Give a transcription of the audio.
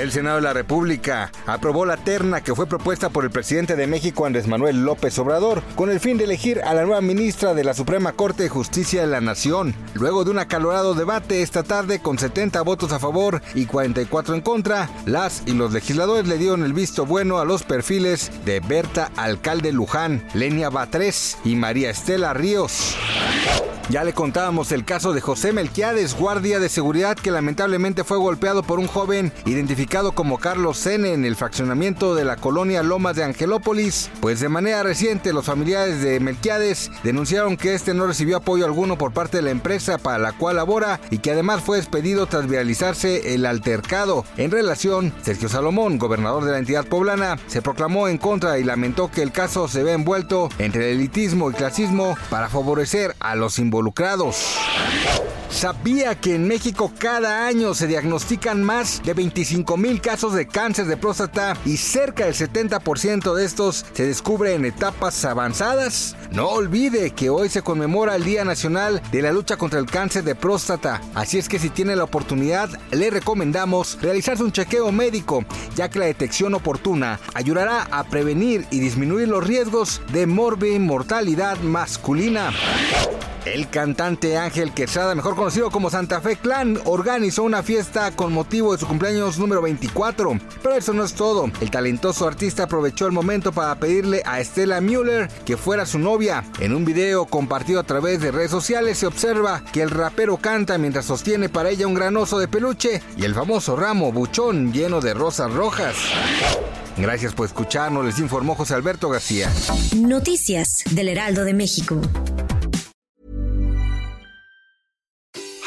El Senado de la República aprobó la terna que fue propuesta por el presidente de México, Andrés Manuel López Obrador, con el fin de elegir a la nueva ministra de la Suprema Corte de Justicia de la Nación. Luego de un acalorado debate esta tarde con 70 votos a favor y 44 en contra, las y los legisladores le dieron el visto bueno a los perfiles de Berta Alcalde Luján, Lenia Batres y María Estela Ríos. Ya le contábamos el caso de José Melquiades, guardia de seguridad que lamentablemente fue golpeado por un joven identificado como Carlos Sene en el fraccionamiento de la colonia Lomas de Angelópolis. Pues de manera reciente los familiares de Melquiades denunciaron que este no recibió apoyo alguno por parte de la empresa para la cual labora y que además fue despedido tras viralizarse el altercado. En relación, Sergio Salomón, gobernador de la entidad poblana, se proclamó en contra y lamentó que el caso se ve envuelto entre el elitismo y clasismo para favorecer a los involucrados ¿Sabía que en México cada año se diagnostican más de 25 mil casos de cáncer de próstata y cerca del 70% de estos se descubre en etapas avanzadas? No olvide que hoy se conmemora el Día Nacional de la Lucha contra el Cáncer de Próstata, así es que si tiene la oportunidad le recomendamos realizarse un chequeo médico, ya que la detección oportuna ayudará a prevenir y disminuir los riesgos de mortalidad masculina. El cantante Ángel Quesada, mejor conocido como Santa Fe Clan, organizó una fiesta con motivo de su cumpleaños número 24. Pero eso no es todo. El talentoso artista aprovechó el momento para pedirle a Estela Müller que fuera su novia. En un video compartido a través de redes sociales se observa que el rapero canta mientras sostiene para ella un granoso de peluche y el famoso ramo buchón lleno de rosas rojas. Gracias por escucharnos, les informó José Alberto García. Noticias del Heraldo de México.